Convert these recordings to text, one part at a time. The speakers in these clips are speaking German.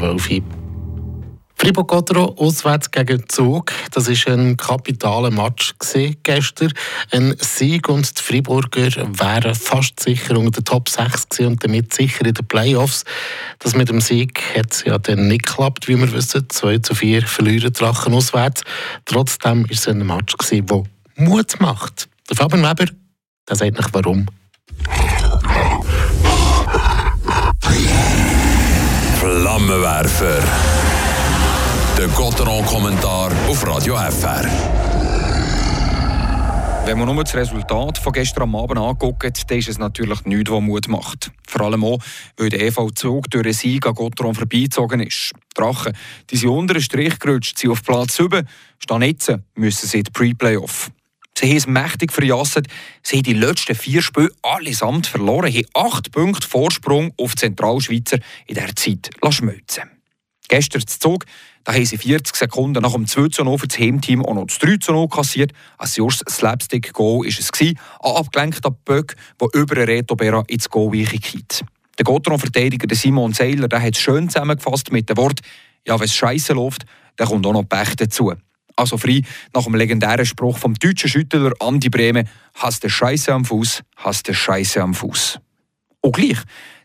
Wölfi. Fribourg-Gotteron auswärts gegen Zug. Das war ein kapitaler Match gestern. Ein Sieg und die Friburger wären fast sicher unter den Top 6 gewesen und damit sicher in den Playoffs. Das mit dem Sieg hat es ja dann nicht geklappt, wie wir wissen. 2 zu 4 verlieren Drachen auswärts. Trotzdem war es ein Match, der Mut macht. Der Fabian Weber, der sagt nicht warum. Flammenwerfer. Der Gotteron-Kommentar auf Radio FR. Wenn man nur das Resultat von gestern Abend anguckt, dann ist es natürlich nichts, was Mut macht. Vor allem auch, weil der EV-Zug durch einen Sieg an Gotteron vorbeizogen ist. Die Drachen, die sind unter den Strich gerutscht, sind auf Platz 7, stehen jetzt, müssen sie in die Pre-Playoff. Sie haben es mächtig verjasset. Sie haben die letzten vier Spiele allesamt verloren, haben acht Punkte Vorsprung auf Zentralschweizer in dieser Zeit schmelzen Gestern zu Zug, da haben sie 40 Sekunden nach dem 2 zu 0 für das Heimteam auch noch das 3 zu 0 kassiert. Ein Jurs Slapstick-Goal war es. Ein abgelenkter Böck, der über Reto Berra ins Goal weicht. Der Gotteron-Verteidiger Simon Seiler hat es schön zusammengefasst mit dem Wort, ja, wenn es scheiße läuft, dann kommt auch noch Pech dazu. Also frei nach dem legendären Spruch vom deutschen Schüttler Andi Brehme, hast du Scheiße am Fuß, hast du Scheiße am Fuß. Und gleich,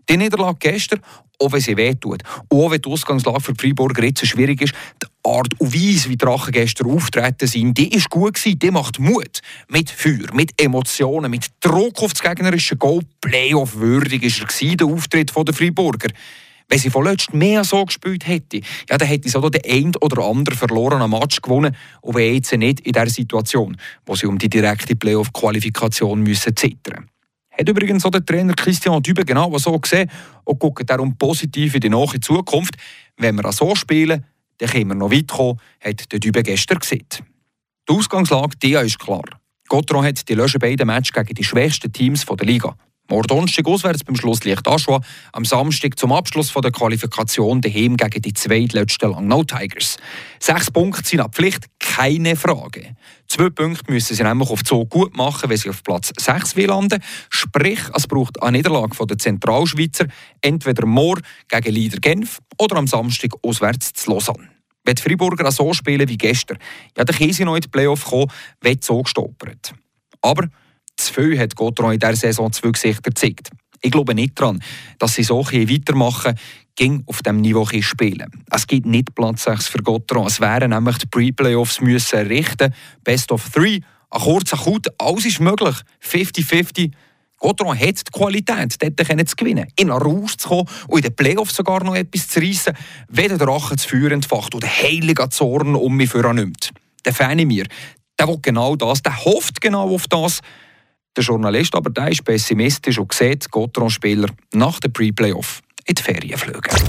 die Niederlage gestern, auch wenn sie wehtut, auch wenn die Ausgangslage für die Freiburger jetzt schwierig ist, die Art und Weise, wie Drachen gestern auftreten sind, die ist gut gewesen, die macht Mut. Mit Feuer, mit Emotionen, mit Druck auf das gegnerische Goal. Playoff würdig war er der Auftritt der Freiburger. Wenn sie von letztem mehr so gespielt hätte, ja, dann hätte sie auch den ein oder anderen verlorenen Match gewonnen und wäre jetzt nicht in der Situation, wo sie um die direkte Playoff-Qualifikation zittern müssen. Hat übrigens auch der Trainer Christian Dübe genau so gesehen und guckt darum positiv in die nahe Zukunft. Wenn wir so spielen, dann können wir noch weit kommen, hat der Dübe gestern gesehen. Die Ausgangslage die ist klar. Gotron hat die letzten beiden Matches gegen die schwächsten Teams der Liga Morgen Donnerstag auswärts beim Schlusslicht Aschua, am Samstag zum Abschluss der Qualifikation daheim gegen die zweitletzten Langnau Tigers. Sechs Punkte sind ab Pflicht, keine Frage. Zwei Punkte müssen sie nämlich auf so gut machen, wenn sie auf Platz 6 landen Sprich, es braucht eine Niederlage der Zentralschweizer, entweder morgen gegen Leader Genf oder am Samstag auswärts zu Lausanne. Wenn die Freiburger so spielen wie gestern, ja, dann können sie noch in die Playoff kommen, wenn so gestoppert. Aber zu viel hat Gotron in dieser Saison zwei Gesichter gezeigt. Ich glaube nicht daran, dass sie so weitermachen, ging auf dem Niveau spielen. Es gibt nicht Platz 6 für Gotron. Es wären nämlich die Pre-Playoffs müssen richten. Best of three, ein kurzer Kut, alles ist möglich. 50-50. Gotron hat die Qualität, dort zu gewinnen, in einen Rausch zu kommen und in den Playoffs sogar noch etwas zu reissen, wenn der Drache zu Feuer entfacht und der heilige Zorn um mich nimmt. Der Fan in mir, der will genau das, der hofft genau auf das, der Journalist aber der ist pessimistisch und sieht Gotron-Spieler nach dem Pre-Playoff in die Ferien fliegen.